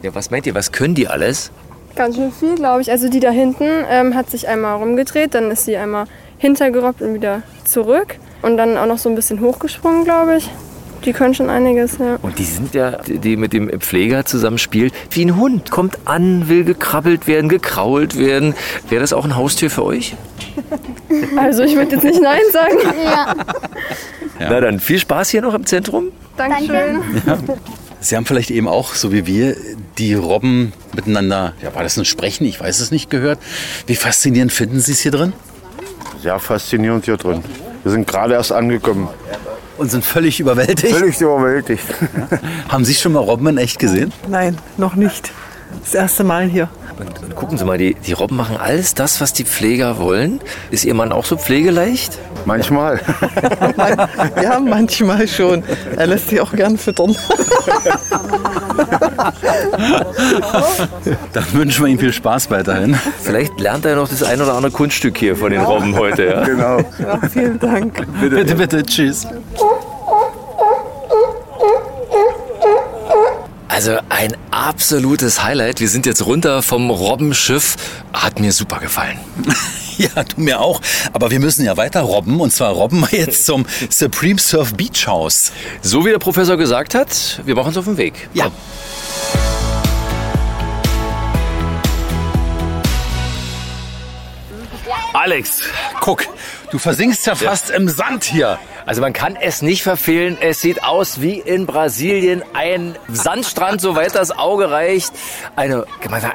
Ja, was meint ihr, was können die alles? Ganz schön viel, glaube ich. Also die da hinten ähm, hat sich einmal rumgedreht, dann ist sie einmal hintergerobbt und wieder zurück. Und dann auch noch so ein bisschen hochgesprungen, glaube ich. Die können schon einiges, ja. Und die sind ja, die mit dem Pfleger zusammenspielt, wie ein Hund. Kommt an, will gekrabbelt werden, gekrault werden. Wäre das auch ein Haustier für euch? <laughs> Also ich würde jetzt nicht Nein sagen. Ja. ja. Na dann, viel Spaß hier noch im Zentrum. Dankeschön. Danke. Ja. Sie haben vielleicht eben auch, so wie wir, die Robben miteinander, ja, war das ein Sprechen? Ich weiß es nicht gehört. Wie faszinierend finden Sie es hier drin? Sehr faszinierend hier drin. Wir sind gerade erst angekommen. Und sind völlig überwältigt? Völlig überwältigt. <laughs> Haben Sie schon mal Robben in echt gesehen? Nein, noch nicht. Das erste Mal hier. Und, und gucken Sie mal, die, die Robben machen alles das, was die Pfleger wollen. Ist Ihr Mann auch so pflegeleicht? Manchmal. <laughs> ja, manchmal schon. Er lässt sich auch gern füttern. <laughs> Dann wünschen wir ihm viel Spaß weiterhin. Vielleicht lernt er noch das ein oder andere Kunststück hier von den Robben heute. Ja? Genau. Ja, vielen Dank. Bitte, bitte, bitte. Tschüss. Also ein absolutes Highlight. Wir sind jetzt runter vom Robbenschiff. Hat mir super gefallen. <laughs> Ja, du mir auch. Aber wir müssen ja weiter robben. Und zwar robben wir jetzt zum Supreme Surf Beach House. So wie der Professor gesagt hat, wir machen uns auf den Weg. Ja. Alex, guck, du versinkst ja fast im Sand hier. Also man kann es nicht verfehlen. Es sieht aus wie in Brasilien. Ein Sandstrand, soweit das Auge reicht. Eine,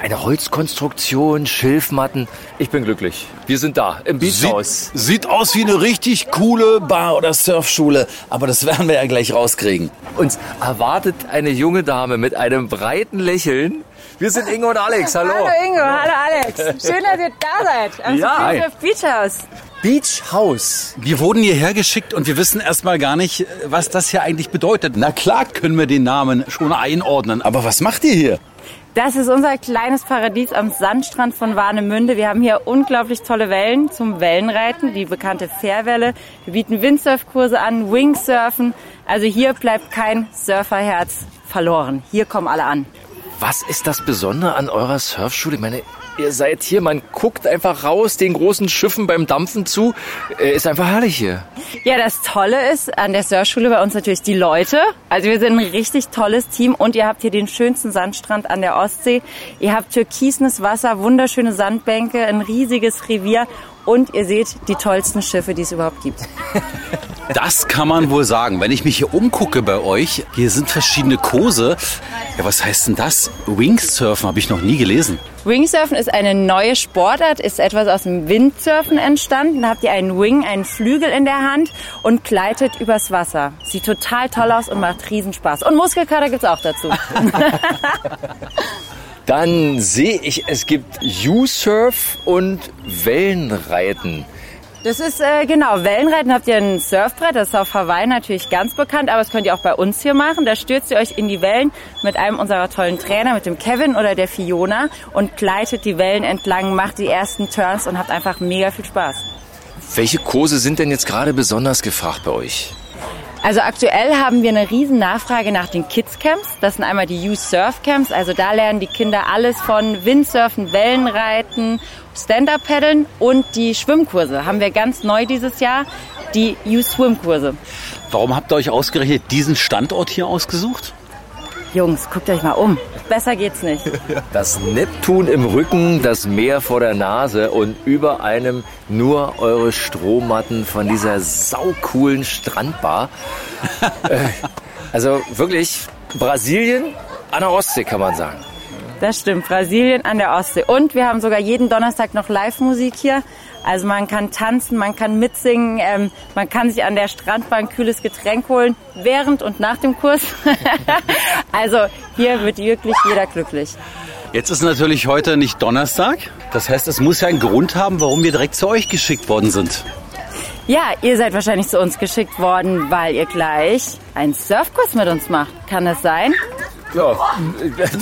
eine Holzkonstruktion, Schilfmatten. Ich bin glücklich. Wir sind da im Beachhaus. Sieht, sieht aus wie eine richtig coole Bar oder Surfschule. Aber das werden wir ja gleich rauskriegen. Uns erwartet eine junge Dame mit einem breiten Lächeln. Wir sind Ingo und Alex. Hallo. Hallo Ingo, hallo Alex. Schön, dass ihr da seid. Am Ja. Beach House. Beach House. Wir wurden hierher geschickt und wir wissen erstmal gar nicht, was das hier eigentlich bedeutet. Na klar können wir den Namen schon einordnen, aber was macht ihr hier? Das ist unser kleines Paradies am Sandstrand von Warnemünde. Wir haben hier unglaublich tolle Wellen zum Wellenreiten, die bekannte Fairwelle. Wir bieten Windsurfkurse an, Wingsurfen. Also hier bleibt kein Surferherz verloren. Hier kommen alle an. Was ist das Besondere an eurer Surfschule? Ich meine, ihr seid hier, man guckt einfach raus den großen Schiffen beim Dampfen zu. Äh, Ist einfach herrlich hier. Ja, das Tolle ist an der Surfschule bei uns natürlich die Leute. Also wir sind ein richtig tolles Team und ihr habt hier den schönsten Sandstrand an der Ostsee. Ihr habt türkisnes Wasser, wunderschöne Sandbänke, ein riesiges Revier und ihr seht die tollsten Schiffe, die es überhaupt gibt. Das kann man wohl sagen. Wenn ich mich hier umgucke bei euch, hier sind verschiedene Kurse. Ja, was heißt denn das? Wingsurfen habe ich noch nie gelesen. Wingsurfen ist eine neue Sportart, ist etwas aus dem Windsurfen entstanden. Da habt ihr einen Wing, einen Flügel in der Hand und gleitet übers Wasser. Sieht total toll aus und macht Riesenspaß. Und Muskelkater gibt's auch dazu. <laughs> <laughs> Dann sehe ich, es gibt U-Surf und Wellenreiten. Das ist äh, genau, Wellenreiten habt ihr ein Surfbrett, das ist auf Hawaii natürlich ganz bekannt, aber das könnt ihr auch bei uns hier machen. Da stürzt ihr euch in die Wellen mit einem unserer tollen Trainer, mit dem Kevin oder der Fiona und gleitet die Wellen entlang, macht die ersten Turns und habt einfach mega viel Spaß. Welche Kurse sind denn jetzt gerade besonders gefragt bei euch? Also aktuell haben wir eine riesen Nachfrage nach den Kids Camps. Das sind einmal die Youth Surf Camps. Also da lernen die Kinder alles von Windsurfen, Wellenreiten, Stand-Up-Paddeln und die Schwimmkurse haben wir ganz neu dieses Jahr, die Youth Swim Kurse. Warum habt ihr euch ausgerechnet diesen Standort hier ausgesucht? Jungs, guckt euch mal um. Besser geht's nicht. <laughs> Das Neptun im Rücken, das Meer vor der Nase und über einem nur eure Strohmatten von dieser saucoolen Strandbar. <laughs> Äh, also wirklich Brasilien an der Ostsee, kann man sagen. Das stimmt, Brasilien an der Ostsee. Und wir haben sogar jeden Donnerstag noch Live-Musik hier. Also man kann tanzen, man kann mitsingen, ähm, man kann sich an der Strandbar ein kühles Getränk holen, während und nach dem Kurs. <laughs> also hier wird wirklich jeder glücklich. Jetzt ist natürlich heute nicht Donnerstag. Das heißt, es muss ja einen Grund haben, warum wir direkt zu euch geschickt worden sind. Ja, ihr seid wahrscheinlich zu uns geschickt worden, weil ihr gleich einen Surfkurs mit uns macht. Kann das sein? Ja. <laughs>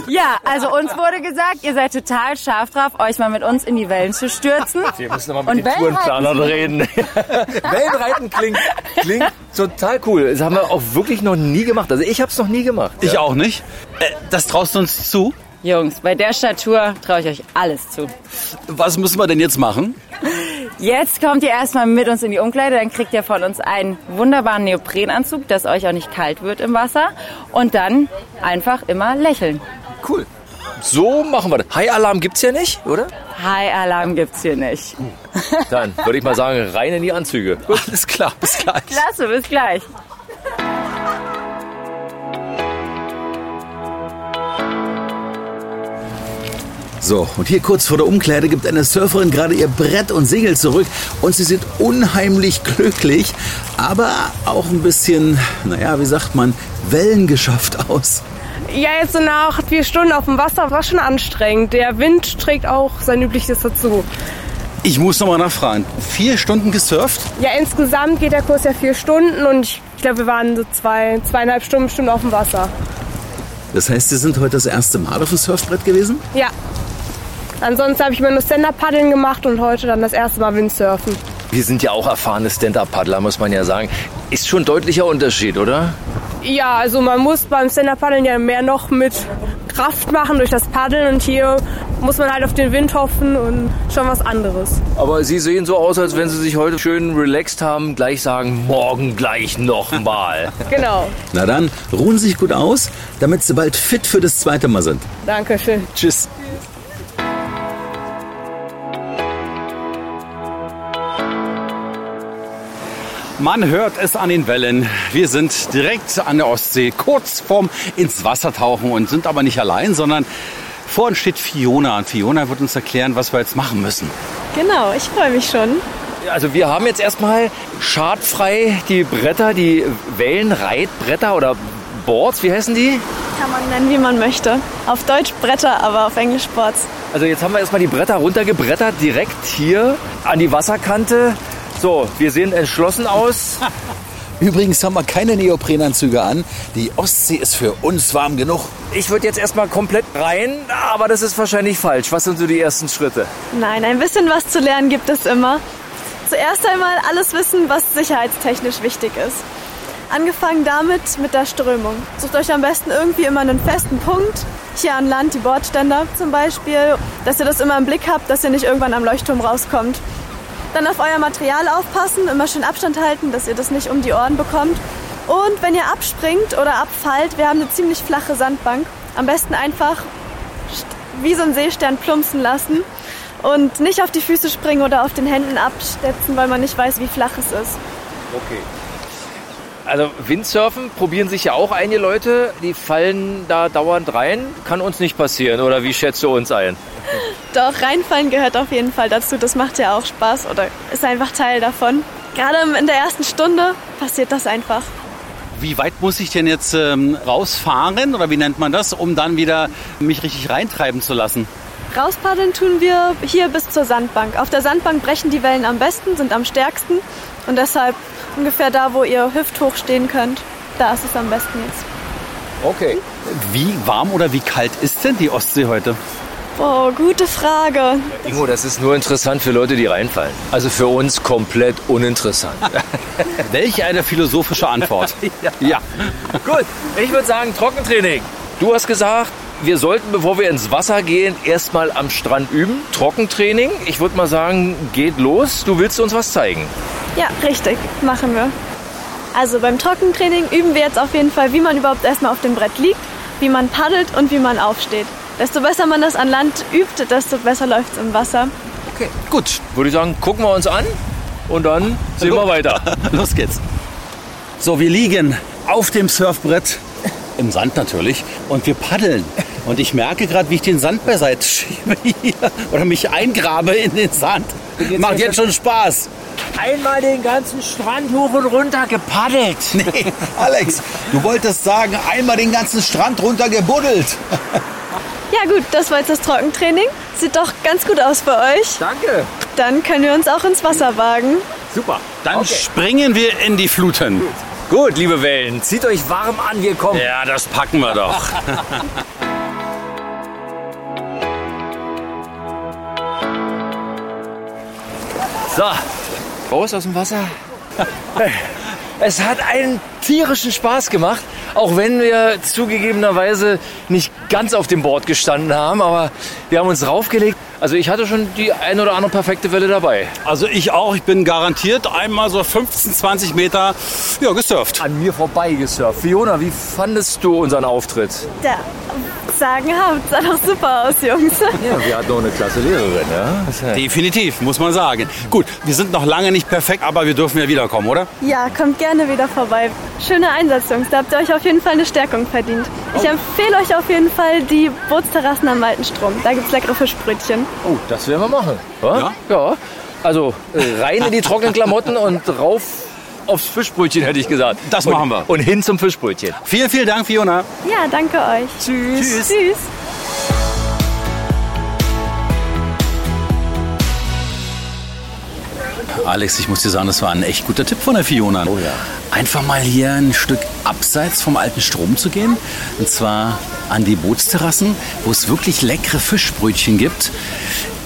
Ja, also uns wurde gesagt, ihr seid total scharf drauf, euch mal mit uns in die Wellen zu stürzen. Wir müssen nochmal Und mit den Tourenplanern reden. <laughs> Wellenreiten klingt, klingt total cool. Das haben wir auch wirklich noch nie gemacht. Also ich habe es noch nie gemacht. Ich auch nicht. Äh, das traust du uns zu? Jungs, bei der Statur traue ich euch alles zu. Was müssen wir denn jetzt machen? Jetzt kommt ihr erstmal mit uns in die Umkleide, dann kriegt ihr von uns einen wunderbaren Neoprenanzug, dass euch auch nicht kalt wird im Wasser. Und dann einfach immer lächeln. Cool. So machen wir das. High-Alarm gibt's ja nicht, oder? High-Alarm gibt's hier nicht. Dann würde ich mal sagen, rein in die Anzüge. Gut. <laughs> Alles klar, bis gleich. Klasse, bis gleich. So, und hier kurz vor der Umkleide gibt eine Surferin gerade ihr Brett und Segel zurück und sie sieht unheimlich glücklich, aber auch ein bisschen, naja, wie sagt man, wellengeschafft aus. Ja, jetzt so nach vier Stunden auf dem Wasser war schon anstrengend. Der Wind trägt auch sein Übliches dazu. Ich muss nochmal nachfragen. Vier Stunden gesurft? Ja, insgesamt geht der Kurs ja vier Stunden und ich, ich glaube, wir waren so zwei, zweieinhalb Stunden bestimmt auf dem Wasser. Das heißt, Sie sind heute das erste Mal auf dem Surfbrett gewesen? Ja. Ansonsten habe ich immer nur Stand-Up-Paddeln gemacht und heute dann das erste Mal Windsurfen. Wir sind ja auch erfahrene Stand-Up-Paddler, muss man ja sagen. Ist schon ein deutlicher Unterschied, oder? Ja, also man muss beim Stand-Up-Paddeln ja mehr noch mit Kraft machen durch das Paddeln und hier muss man halt auf den Wind hoffen und schon was anderes. Aber Sie sehen so aus, als wenn Sie sich heute schön relaxed haben, gleich sagen, morgen gleich nochmal. <laughs> Genau. Na dann, ruhen Sie sich gut aus, damit Sie bald fit für das zweite Mal sind. Dankeschön. Tschüss. Man hört es an den Wellen. Wir sind direkt an der Ostsee, kurz vorm ins Wasser tauchen und sind aber nicht allein, sondern vor uns steht Fiona. Und Fiona wird uns erklären, was wir jetzt machen müssen. Genau, ich freue mich schon. Also wir haben jetzt erstmal schadfrei die Bretter, die Wellenreitbretter oder Boards, wie heißen die? Kann man nennen, wie man möchte. Auf Deutsch Bretter, aber auf Englisch Boards. Also jetzt haben wir erstmal die Bretter runtergebrettert, direkt hier an die Wasserkante. So, wir sehen entschlossen aus. Übrigens haben wir keine Neoprenanzüge an. Die Ostsee ist für uns warm genug. Ich würde jetzt erstmal komplett rein, aber das ist wahrscheinlich falsch. Was sind so die ersten Schritte? Nein, ein bisschen was zu lernen gibt es immer. Zuerst einmal alles wissen, was sicherheitstechnisch wichtig ist. Angefangen damit mit der Strömung. Sucht euch am besten irgendwie immer einen festen Punkt. Hier an Land die Bordständer zum Beispiel, dass ihr das immer im Blick habt, dass ihr nicht irgendwann am Leuchtturm rauskommt. Dann auf euer Material aufpassen, immer schön Abstand halten, dass ihr das nicht um die Ohren bekommt. Und wenn ihr abspringt oder abfallt, wir haben eine ziemlich flache Sandbank. Am besten einfach wie so ein Seestern plumpsen lassen und nicht auf die Füße springen oder auf den Händen abstetzen, weil man nicht weiß, wie flach es ist. Okay. Also Windsurfen probieren sich ja auch einige Leute, die fallen da dauernd rein. Kann uns nicht passieren, oder wie schätzt du uns ein? Doch, reinfallen gehört auf jeden Fall dazu. Das macht ja auch Spaß oder ist einfach Teil davon. Gerade in der ersten Stunde passiert das einfach. Wie weit muss ich denn jetzt ähm, rausfahren oder wie nennt man das, um dann wieder mich richtig reintreiben zu lassen? Rauspaddeln tun wir hier bis zur Sandbank. Auf der Sandbank brechen die Wellen am besten, sind am stärksten und deshalb ungefähr da, wo ihr hüfthoch stehen könnt, da ist es am besten jetzt. Okay. Wie warm oder wie kalt ist denn die Ostsee heute? Boah, gute Frage. Ingo, das ist nur interessant für Leute, die reinfallen. Also für uns komplett uninteressant. <laughs> Welch eine philosophische Antwort. <laughs> ja. ja. Gut, ich würde sagen Trockentraining. Du hast gesagt, wir sollten, bevor wir ins Wasser gehen, erstmal am Strand üben. Trockentraining. Ich würde mal sagen, geht los. Du willst uns was zeigen. Ja, richtig. Machen wir. Also beim Trockentraining üben wir jetzt auf jeden Fall, wie man überhaupt erstmal auf dem Brett liegt, wie man paddelt und wie man aufsteht. Desto besser man das an Land übt, desto besser läuft es im Wasser. Okay, gut. Würde ich sagen, gucken wir uns an und dann sehen wir weiter. <laughs> Los geht's. So, wir liegen auf dem Surfbrett, im Sand natürlich, und wir paddeln. Und ich merke gerade, wie ich den Sand beiseite schiebe hier oder mich eingrabe in den Sand. Macht jetzt schon Spaß. Einmal den ganzen Strand hoch und runter gepaddelt. <laughs> Nee, Alex, du wolltest sagen, einmal den ganzen Strand runter gebuddelt. Ja gut, das war jetzt das Trockentraining. Sieht doch ganz gut aus für euch. Danke. Dann können wir uns auch ins Wasser wagen. Super. Dann okay. springen wir in die Fluten. Gut. gut, liebe Wellen, zieht euch warm an, wir kommen. Ja, das packen wir doch. <laughs> so, raus aus dem Wasser. Es hat einen tierischen Spaß gemacht, auch wenn wir zugegebenerweise nicht ganz auf dem Board gestanden haben, aber wir haben uns raufgelegt. Also ich hatte schon die ein oder andere perfekte Welle dabei. Also ich auch. Ich bin garantiert einmal so 15, 20 Meter ja, gesurft. An mir vorbei gesurft. Fiona, wie fandest du unseren Auftritt? Der sagenhaft, sah doch super aus, Jungs. Ja, wir hatten noch eine klasse Lehrerin, ja? Definitiv, muss man sagen. Gut, wir sind noch lange nicht perfekt, aber wir dürfen ja wiederkommen, oder? Ja, kommt gerne wieder vorbei. Schöner Einsatz, Jungs. Da habt ihr euch auf jeden Fall eine Stärkung verdient. Ich empfehle euch auf jeden Fall die Bootsterrassen am Alten Strom. Da gibt's leckere Fischbrötchen. Oh, das werden wir machen. Ja? Ja. Also äh, rein in die trockenen Klamotten und rauf aufs Fischbrötchen, hätte ich gesagt. Das und, machen wir. Und hin zum Fischbrötchen. Vielen, vielen Dank, Fiona. Ja, danke euch. Tschüss. Tschüss. Tschüss. Alex, ich muss dir sagen, das war ein echt guter Tipp von der Fiona. Oh ja. Einfach mal hier ein Stück abseits vom alten Strom zu gehen. Und zwar an die Bootsterrassen, wo es wirklich leckere Fischbrötchen gibt.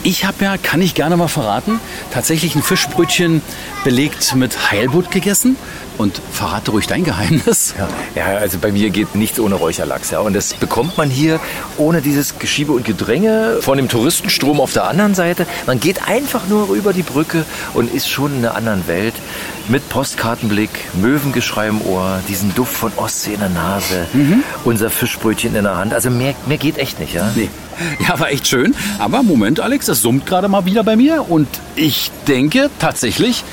Ich habe ja, kann ich gerne mal verraten, tatsächlich ein Fischbrötchen belegt mit Heilbutt gegessen. Und verrate ruhig dein Geheimnis. Ja, ja, also bei mir geht nichts ohne Räucherlachs. Ja. Und das bekommt man hier ohne dieses Geschiebe und Gedränge von dem Touristenstrom auf der anderen Seite. Man geht einfach nur über die Brücke und ist schon in einer anderen Welt. Mit Postkartenblick, Möwengeschrei im Ohr, diesen Duft von Ostsee in der Nase, unser Fischbrötchen in der Hand. Also mehr, mehr geht echt nicht, ja? Nee. Ja, war echt schön. Aber Moment, Alex, das summt gerade mal wieder bei mir. Und ich denke tatsächlich,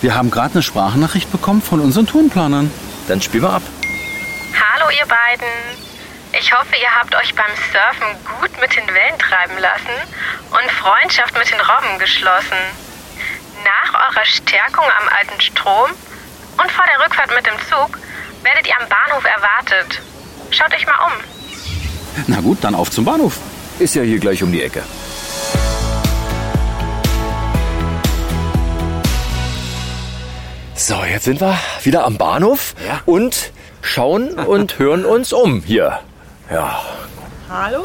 wir haben gerade eine Sprachnachricht bekommen von unseren Tourenplanern. Dann spielen wir ab. Hallo ihr beiden. Ich hoffe, ihr habt euch beim Surfen gut mit den Wellen treiben lassen und Freundschaft mit den Robben geschlossen. Nach eurer Stärkung am alten Strom und vor der Rückfahrt mit dem Zug werdet ihr am Bahnhof erwartet. Schaut euch mal um. Na gut, dann auf zum Bahnhof. Ist ja hier gleich um die Ecke. So, jetzt sind wir wieder am Bahnhof und schauen und <laughs> hören uns um hier. Ja. Hallo?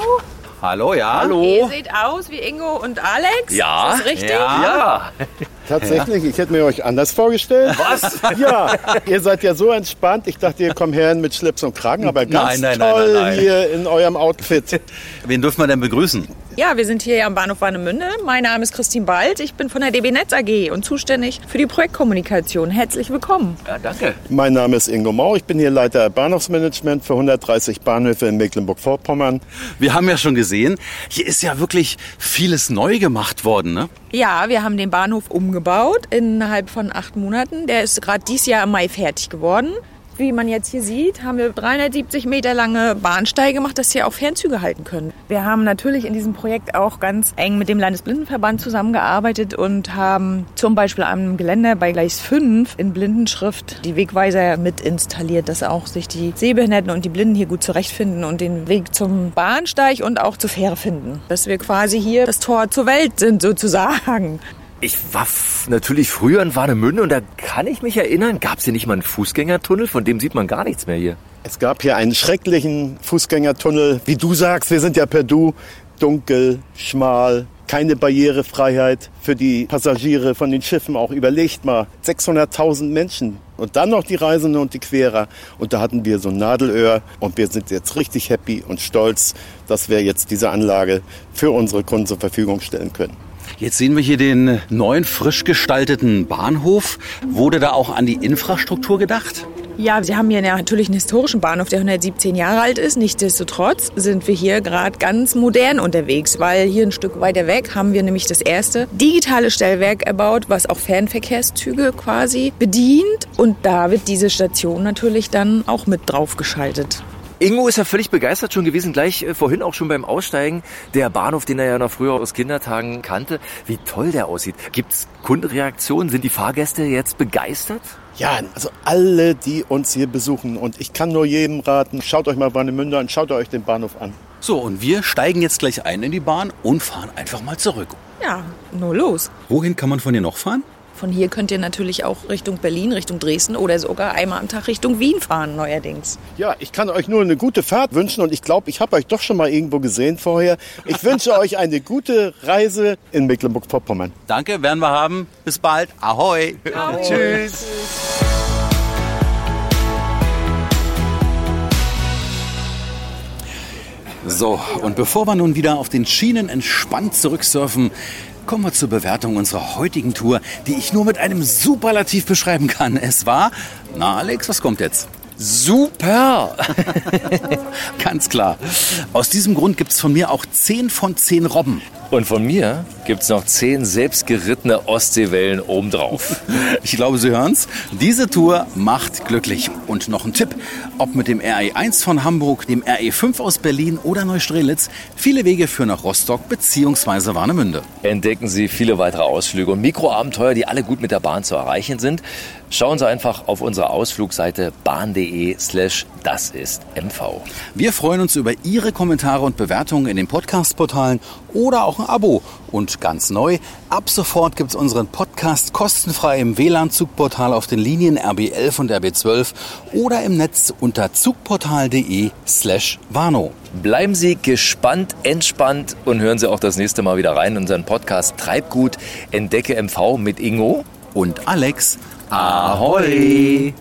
Hallo, ja. Ihr seht aus wie Ingo und Alex. Ja. Ist das richtig? Ja. <laughs> Tatsächlich, ich hätte mir euch anders vorgestellt. Was? Ja, ihr seid ja so entspannt. Ich dachte, ihr kommt her mit Schlips und Kragen, aber ganz Nein, nein, nein, toll nein, nein. hier in eurem Outfit. Wen dürfen wir denn begrüßen? Ja, wir sind hier am Bahnhof Warnemünde. Mein Name ist Christine Bald. Ich bin von der DB Netz AG und zuständig für die Projektkommunikation. Herzlich willkommen. Ja, danke. Mein Name ist Ingo Mau. Ich bin hier Leiter Bahnhofsmanagement für 130 Bahnhöfe in Mecklenburg-Vorpommern. Wir haben ja schon gesehen, hier ist ja wirklich vieles neu gemacht worden, ne? Ja, wir haben den Bahnhof umgebaut innerhalb von acht Monaten. Der ist gerade dieses Jahr im Mai fertig geworden. Wie man jetzt hier sieht, haben wir 370 Meter lange Bahnsteige gemacht, dass hier auch Fernzüge halten können. Wir haben natürlich in diesem Projekt auch ganz eng mit dem Landesblindenverband zusammengearbeitet und haben zum Beispiel am Geländer bei Gleis 5 in Blindenschrift die Wegweiser mit installiert, dass auch sich die Sehbehinderten und die Blinden hier gut zurechtfinden und den Weg zum Bahnsteig und auch zur Fähre finden. Dass wir quasi hier das Tor zur Welt sind sozusagen. Ich war natürlich früher in Warnemünde und da kann ich mich erinnern, gab es hier nicht mal einen Fußgängertunnel? Von dem sieht man gar nichts mehr hier. Es gab hier einen schrecklichen Fußgängertunnel. Wie du sagst, wir sind ja per Du. Dunkel, schmal, keine Barrierefreiheit für die Passagiere von den Schiffen. Auch überlegt mal, 600.000 Menschen. Und dann noch die Reisenden und die Querer. Und da hatten wir so ein Nadelöhr. Und wir sind jetzt richtig happy und stolz, dass wir jetzt diese Anlage für unsere Kunden zur Verfügung stellen können. Jetzt sehen wir hier den neuen, frisch gestalteten Bahnhof. Wurde da auch an die Infrastruktur gedacht? Ja, Sie haben hier natürlich einen historischen Bahnhof, der 117 Jahre alt ist. Nichtsdestotrotz sind wir hier gerade ganz modern unterwegs, weil hier ein Stück weiter weg haben wir nämlich das erste digitale Stellwerk erbaut, was auch Fernverkehrszüge quasi bedient. Und da wird diese Station natürlich dann auch mit draufgeschaltet. Ingo ist ja völlig begeistert schon gewesen, gleich äh, vorhin auch schon beim Aussteigen. Der Bahnhof, den er ja noch früher aus Kindertagen kannte, wie toll der aussieht. Gibt's Kundenreaktionen? Sind die Fahrgäste jetzt begeistert? Ja, also alle, die uns hier besuchen. Und ich kann nur jedem raten, schaut euch mal Warnemünde an, schaut euch den Bahnhof an. So, und wir steigen jetzt gleich ein in die Bahn und fahren einfach mal zurück. Ja, nur los. Wohin kann man von hier noch fahren? Von hier könnt ihr natürlich auch Richtung Berlin, Richtung Dresden oder sogar einmal am Tag Richtung Wien fahren neuerdings. Ja, ich kann euch nur eine gute Fahrt wünschen und ich glaube, ich habe euch doch schon mal irgendwo gesehen vorher. Ich <laughs> wünsche euch eine gute Reise in Mecklenburg-Vorpommern. Danke, werden wir haben. Bis bald. Ahoi. <laughs> Tschüss. So, und bevor wir nun wieder auf den Schienen entspannt zurücksurfen, kommen wir zur Bewertung unserer heutigen Tour, die ich nur mit einem Superlativ beschreiben kann. Es war, na Alex, was kommt jetzt? Super! <laughs> Ganz klar. Aus diesem Grund gibt's von mir auch 10 von 10 Robben. Und von mir gibt's noch 10 selbstgerittene Ostseewellen obendrauf. <laughs> Ich glaube, Sie hören's. Diese Tour macht glücklich. Und noch ein Tipp. Ob mit dem RE1 von Hamburg, dem RE5 aus Berlin oder Neustrelitz, viele Wege führen nach Rostock bzw. Warnemünde. Entdecken Sie viele weitere Ausflüge und Mikroabenteuer, die alle gut mit der Bahn zu erreichen sind. Schauen Sie einfach auf unserer Ausflugseite bahn.de slash das ist MV. Wir freuen uns über Ihre Kommentare und Bewertungen in den Podcast-Portalen oder auch ein Abo. Und ganz neu, ab sofort gibt's unseren Podcast kostenfrei im WLAN-Zugportal auf den Linien RB11 und RB12 oder im Netz unter zugportal.de slash Warnow. Bleiben Sie gespannt, entspannt und hören Sie auch das nächste Mal wieder rein in unseren Podcast Treibgut Entdecke MV mit Ingo und Alex. Ahoi!